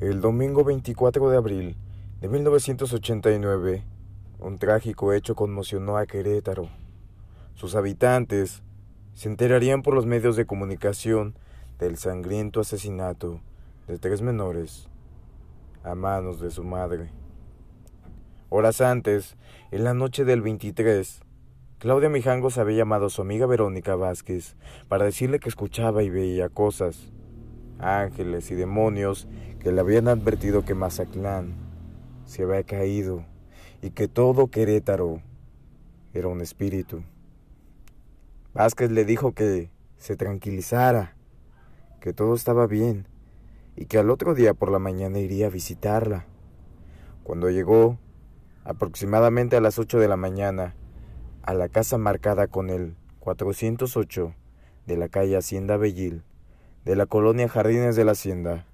El domingo 24 de abril de 1989, un trágico hecho conmocionó a Querétaro. Sus habitantes se enterarían por los medios de comunicación del sangriento asesinato de tres menores a manos de su madre. Horas antes, en la noche del 23, Claudia Mijangos había llamado a su amiga Verónica Vázquez para decirle que escuchaba y veía cosas ángeles y demonios que le habían advertido que Mazatlán se había caído y que todo Querétaro era un espíritu. Vázquez le dijo que se tranquilizara, que todo estaba bien y que al otro día por la mañana iría a visitarla. Cuando llegó, aproximadamente a las 8 de la mañana, a la casa marcada con el 408 de la calle Hacienda Bellil, de la colonia Jardines de la Hacienda,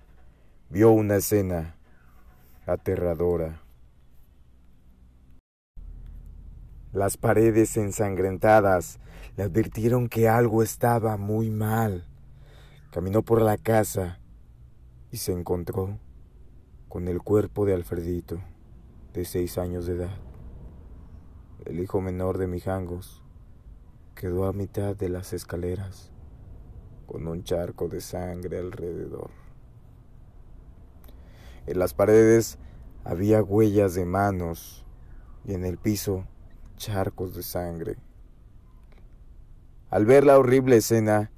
vio una escena aterradora. Las paredes ensangrentadas le advirtieron que algo estaba muy mal. Caminó por la casa y se encontró con el cuerpo de Alfredito, de seis años de edad. El hijo menor de Mijangos quedó a mitad de las escaleras con un charco de sangre alrededor. En las paredes había huellas de manos y en el piso charcos de sangre. Al ver la horrible escena,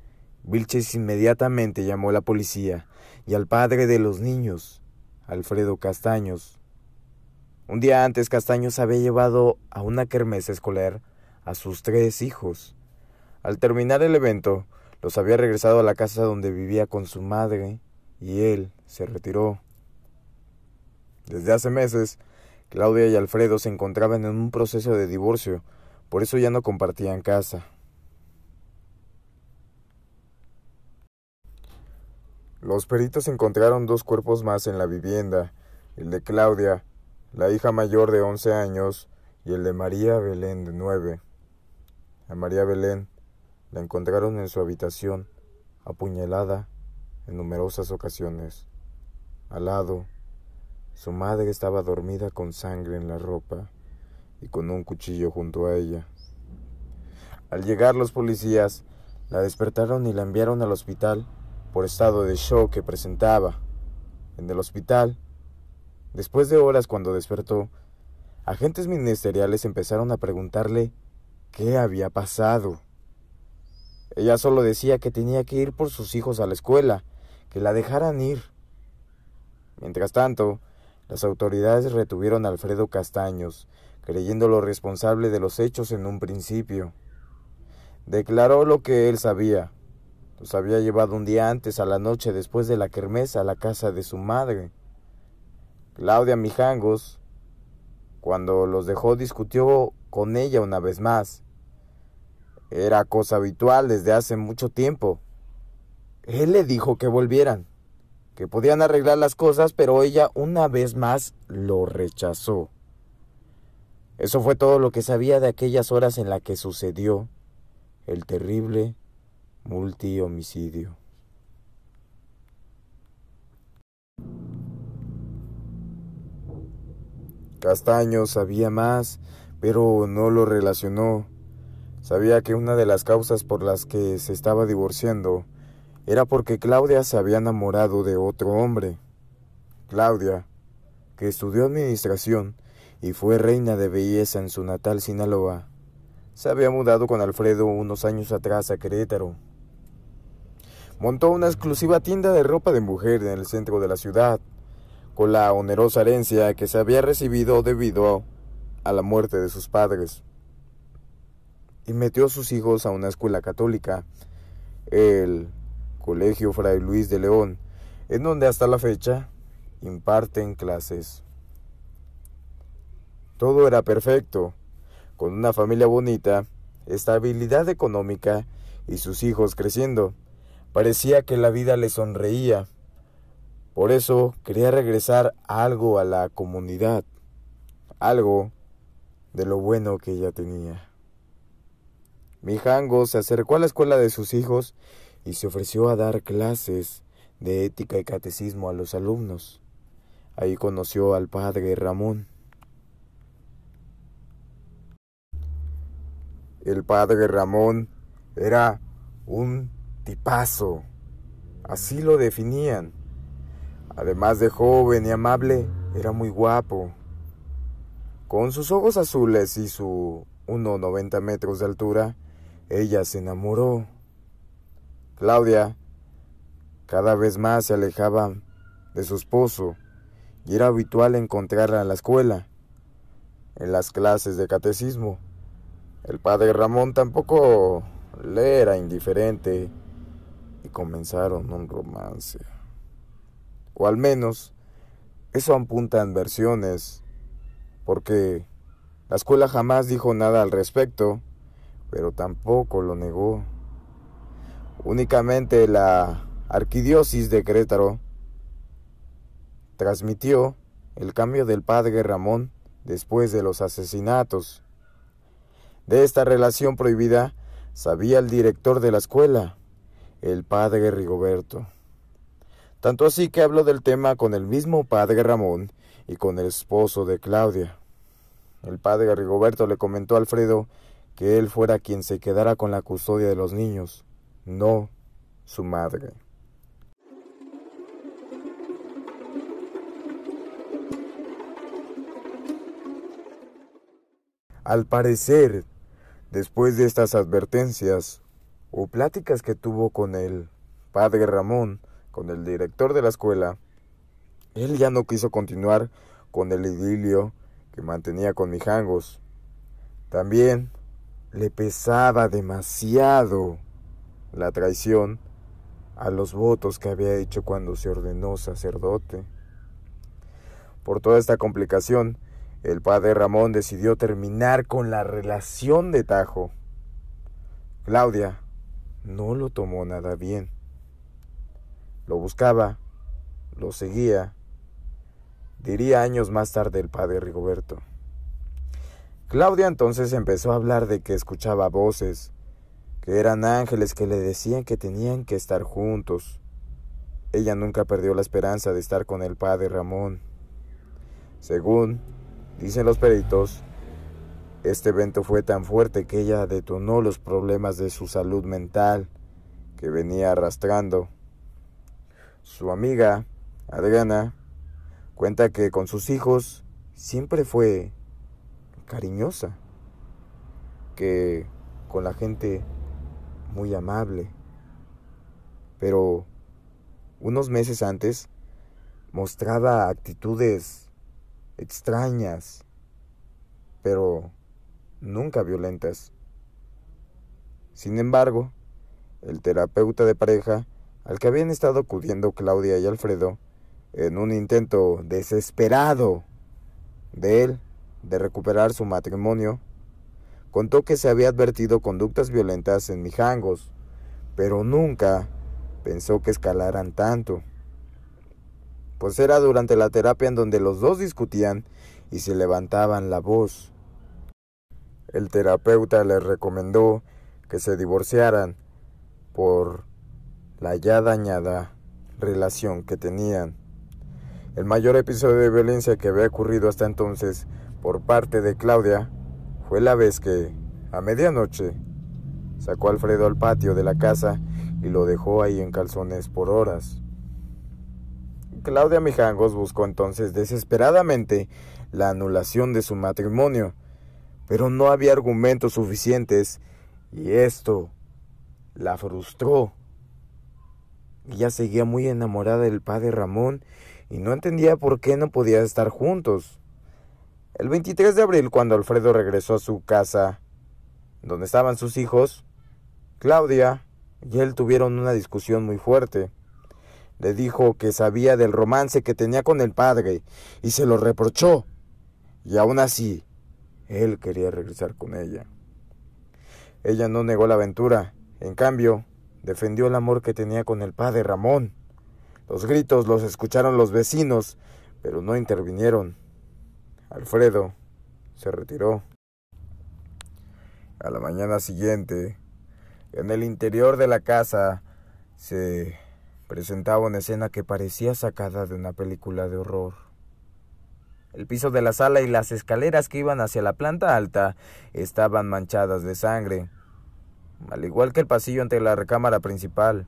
Vilches inmediatamente llamó a la policía y al padre de los niños, Alfredo Castaños. Un día antes Castaños había llevado a una kermesa escolar a sus tres hijos. Al terminar el evento, los había regresado a la casa donde vivía con su madre y él se retiró. Desde hace meses, Claudia y Alfredo se encontraban en un proceso de divorcio, por eso ya no compartían casa. Los peritos encontraron dos cuerpos más en la vivienda, el de Claudia, la hija mayor de 11 años, y el de María Belén de 9. A María Belén la encontraron en su habitación, apuñalada en numerosas ocasiones. Al lado, su madre estaba dormida con sangre en la ropa y con un cuchillo junto a ella. Al llegar los policías, la despertaron y la enviaron al hospital por estado de shock que presentaba. En el hospital, después de horas cuando despertó, agentes ministeriales empezaron a preguntarle qué había pasado. Ella solo decía que tenía que ir por sus hijos a la escuela, que la dejaran ir. Mientras tanto, las autoridades retuvieron a Alfredo Castaños, creyéndolo responsable de los hechos en un principio. Declaró lo que él sabía. Los había llevado un día antes a la noche después de la kermesa a la casa de su madre. Claudia Mijangos, cuando los dejó, discutió con ella una vez más. Era cosa habitual desde hace mucho tiempo. Él le dijo que volvieran, que podían arreglar las cosas, pero ella una vez más lo rechazó. Eso fue todo lo que sabía de aquellas horas en las que sucedió el terrible multihomicidio. Castaño sabía más, pero no lo relacionó. Sabía que una de las causas por las que se estaba divorciando era porque Claudia se había enamorado de otro hombre. Claudia, que estudió administración y fue reina de belleza en su natal Sinaloa, se había mudado con Alfredo unos años atrás a Querétaro. Montó una exclusiva tienda de ropa de mujer en el centro de la ciudad, con la onerosa herencia que se había recibido debido a la muerte de sus padres y metió a sus hijos a una escuela católica, el Colegio Fray Luis de León, en donde hasta la fecha imparten clases. Todo era perfecto, con una familia bonita, estabilidad económica y sus hijos creciendo. Parecía que la vida le sonreía. Por eso quería regresar algo a la comunidad, algo de lo bueno que ella tenía. Mijango se acercó a la escuela de sus hijos y se ofreció a dar clases de ética y catecismo a los alumnos. ahí conoció al padre Ramón. El padre Ramón era un tipazo, así lo definían. Además de joven y amable, era muy guapo. Con sus ojos azules y su 1,90 metros de altura, ella se enamoró. Claudia cada vez más se alejaba de su esposo y era habitual encontrarla en la escuela, en las clases de catecismo. El padre Ramón tampoco le era indiferente y comenzaron un romance. O al menos eso apuntan versiones, porque la escuela jamás dijo nada al respecto, pero tampoco lo negó. Únicamente la arquidiócesis de Querétaro transmitió el cambio del padre Ramón después de los asesinatos. De esta relación prohibida sabía el director de la escuela, el padre Rigoberto. Tanto así que habló del tema con el mismo padre Ramón y con el esposo de Claudia. El padre Rigoberto le comentó a Alfredo que él fuera quien se quedara con la custodia de los niños, no su madre. Al parecer, después de estas advertencias o pláticas que tuvo con el padre Ramón, con el director de la escuela, él ya no quiso continuar con el idilio que mantenía con Mijangos. También le pesaba demasiado la traición a los votos que había hecho cuando se ordenó sacerdote. Por toda esta complicación, el padre Ramón decidió terminar con la relación de Tajo. Claudia no lo tomó nada bien. Lo buscaba, lo seguía, diría años más tarde el padre Rigoberto. Claudia entonces empezó a hablar de que escuchaba voces, que eran ángeles que le decían que tenían que estar juntos. Ella nunca perdió la esperanza de estar con el padre Ramón. Según Dicen los peritos, este evento fue tan fuerte que ella detonó los problemas de su salud mental que venía arrastrando. Su amiga, Adriana, cuenta que con sus hijos siempre fue cariñosa, que con la gente muy amable. Pero unos meses antes mostraba actitudes extrañas, pero nunca violentas. Sin embargo, el terapeuta de pareja, al que habían estado acudiendo Claudia y Alfredo, en un intento desesperado de él de recuperar su matrimonio, contó que se había advertido conductas violentas en Mijangos, pero nunca pensó que escalaran tanto pues era durante la terapia en donde los dos discutían y se levantaban la voz. El terapeuta les recomendó que se divorciaran por la ya dañada relación que tenían. El mayor episodio de violencia que había ocurrido hasta entonces por parte de Claudia fue la vez que, a medianoche, sacó a Alfredo al patio de la casa y lo dejó ahí en calzones por horas. Claudia Mijangos buscó entonces desesperadamente la anulación de su matrimonio, pero no había argumentos suficientes y esto la frustró. Ella seguía muy enamorada del padre Ramón y no entendía por qué no podía estar juntos. El 23 de abril, cuando Alfredo regresó a su casa, donde estaban sus hijos, Claudia y él tuvieron una discusión muy fuerte. Le dijo que sabía del romance que tenía con el padre y se lo reprochó. Y aún así, él quería regresar con ella. Ella no negó la aventura, en cambio, defendió el amor que tenía con el padre Ramón. Los gritos los escucharon los vecinos, pero no intervinieron. Alfredo se retiró. A la mañana siguiente, en el interior de la casa, se presentaba una escena que parecía sacada de una película de horror. El piso de la sala y las escaleras que iban hacia la planta alta estaban manchadas de sangre, al igual que el pasillo entre la recámara principal,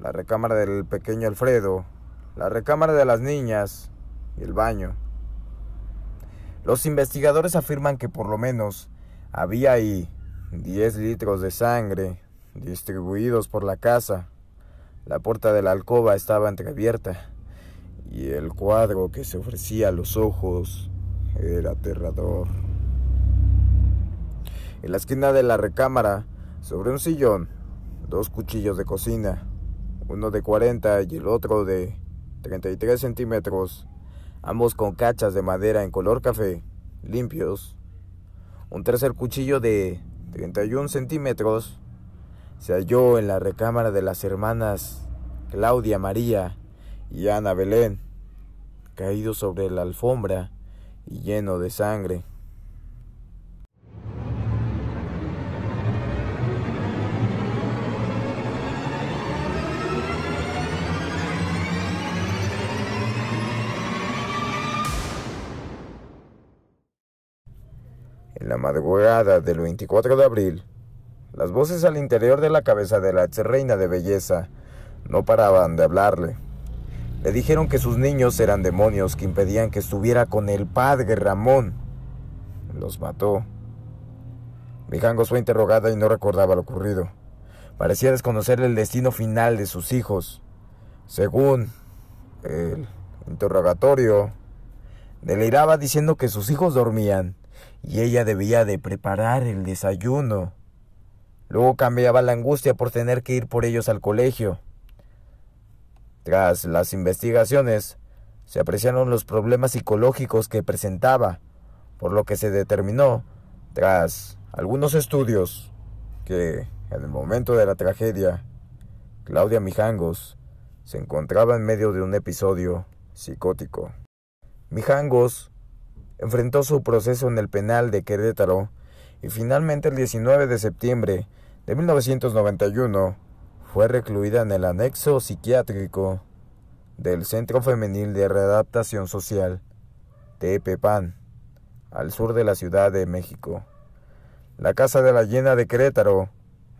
la recámara del pequeño Alfredo, la recámara de las niñas y el baño. Los investigadores afirman que por lo menos había ahí 10 litros de sangre distribuidos por la casa. La puerta de la alcoba estaba entreabierta y el cuadro que se ofrecía a los ojos era aterrador. En la esquina de la recámara, sobre un sillón, dos cuchillos de cocina, uno de 40 y el otro de 33 centímetros, ambos con cachas de madera en color café, limpios. Un tercer cuchillo de 31 centímetros se halló en la recámara de las hermanas Claudia María y Ana Belén, caído sobre la alfombra y lleno de sangre. En la madrugada del 24 de abril, las voces al interior de la cabeza de la ex reina de belleza no paraban de hablarle. Le dijeron que sus niños eran demonios que impedían que estuviera con el padre Ramón. Los mató. Mijangos fue interrogada y no recordaba lo ocurrido. Parecía desconocer el destino final de sus hijos. Según el interrogatorio, deliraba diciendo que sus hijos dormían y ella debía de preparar el desayuno. Luego cambiaba la angustia por tener que ir por ellos al colegio. Tras las investigaciones, se apreciaron los problemas psicológicos que presentaba, por lo que se determinó, tras algunos estudios, que en el momento de la tragedia, Claudia Mijangos se encontraba en medio de un episodio psicótico. Mijangos enfrentó su proceso en el penal de Querétaro y finalmente el 19 de septiembre de 1991 fue recluida en el anexo psiquiátrico del Centro Femenil de Readaptación Social, Tepepan, al sur de la Ciudad de México. La Casa de la Llena de Querétaro,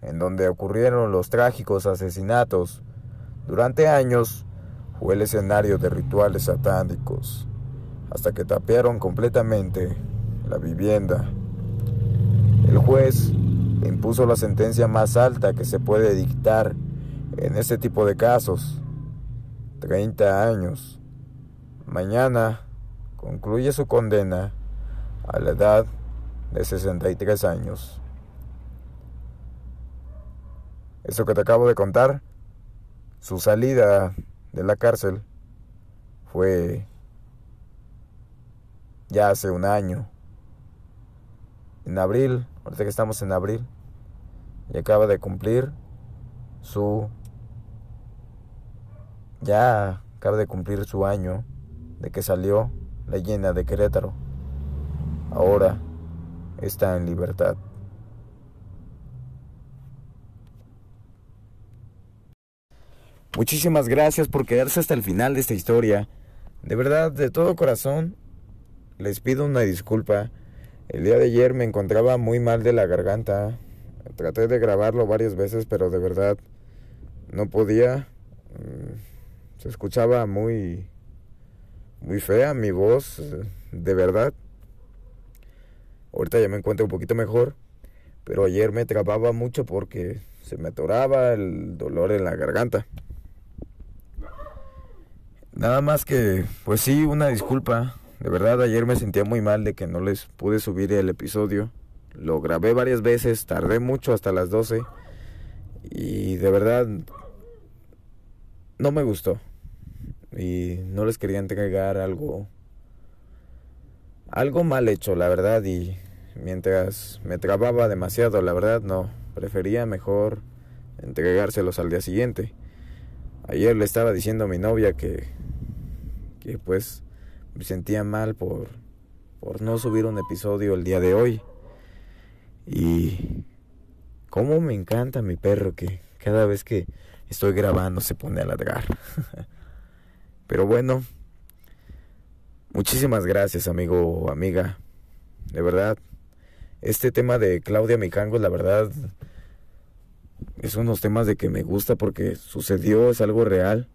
en donde ocurrieron los trágicos asesinatos, durante años fue el escenario de rituales satánicos, hasta que tapearon completamente la vivienda. El juez impuso la sentencia más alta que se puede dictar en este tipo de casos, 30 años. Mañana concluye su condena a la edad de 63 años. Eso que te acabo de contar, su salida de la cárcel fue ya hace un año. En abril, ahorita que estamos en abril, y acaba de cumplir su ya acaba de cumplir su año de que salió la llena de Querétaro. Ahora está en libertad. Muchísimas gracias por quedarse hasta el final de esta historia. De verdad, de todo corazón, les pido una disculpa. El día de ayer me encontraba muy mal de la garganta. Traté de grabarlo varias veces, pero de verdad no podía. Mm, se escuchaba muy muy fea mi voz, de verdad. Ahorita ya me encuentro un poquito mejor, pero ayer me trababa mucho porque se me atoraba el dolor en la garganta. Nada más que, pues sí, una disculpa. De verdad, ayer me sentía muy mal de que no les pude subir el episodio. Lo grabé varias veces, tardé mucho hasta las 12. Y de verdad, no me gustó y no les quería entregar algo algo mal hecho, la verdad, y mientras me trababa demasiado, la verdad, no, prefería mejor entregárselos al día siguiente. Ayer le estaba diciendo a mi novia que que pues me sentía mal por por no subir un episodio el día de hoy. Y cómo me encanta mi perro que cada vez que estoy grabando se pone a ladrar. Pero bueno, Muchísimas gracias, amigo o amiga. De verdad, este tema de Claudia Mijangos, la verdad, es unos temas de que me gusta porque sucedió, es algo real.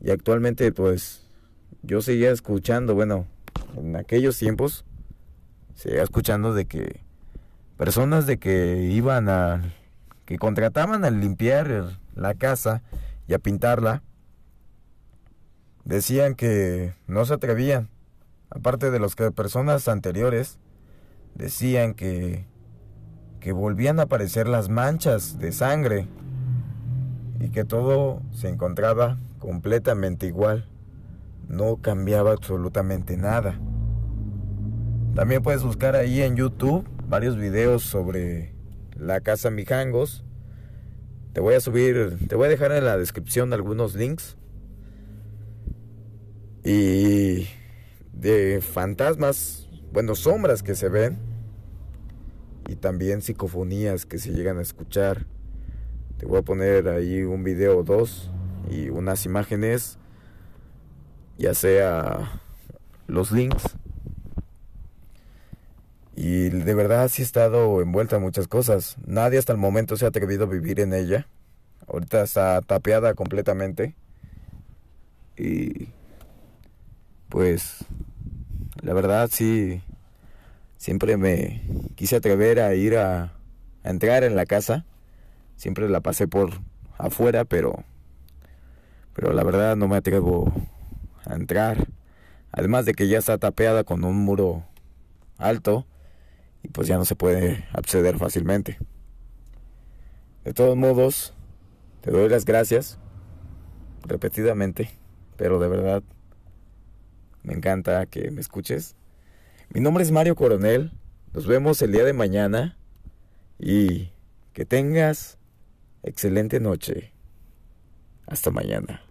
Y actualmente, pues, yo seguía escuchando, bueno, en aquellos tiempos, seguía escuchando de que personas de que iban a, que contrataban a limpiar la casa y a pintarla, decían que no se atrevían. Aparte de los que personas anteriores decían que que volvían a aparecer las manchas de sangre y que todo se encontraba completamente igual. No cambiaba absolutamente nada. También puedes buscar ahí en YouTube varios videos sobre la casa Mijangos. Te voy a subir, te voy a dejar en la descripción algunos links. Y de fantasmas, bueno, sombras que se ven y también psicofonías que se llegan a escuchar. Te voy a poner ahí un video o dos y unas imágenes, ya sea los links. Y de verdad sí he estado envuelta en muchas cosas. Nadie hasta el momento se ha atrevido a vivir en ella. Ahorita está tapeada completamente. Y pues la verdad sí siempre me quise atrever a ir a, a entrar en la casa. Siempre la pasé por afuera, pero pero la verdad no me atrevo a entrar. Además de que ya está tapeada con un muro alto y pues ya no se puede acceder fácilmente. De todos modos, te doy las gracias repetidamente, pero de verdad me encanta que me escuches. Mi nombre es Mario Coronel. Nos vemos el día de mañana y que tengas excelente noche. Hasta mañana.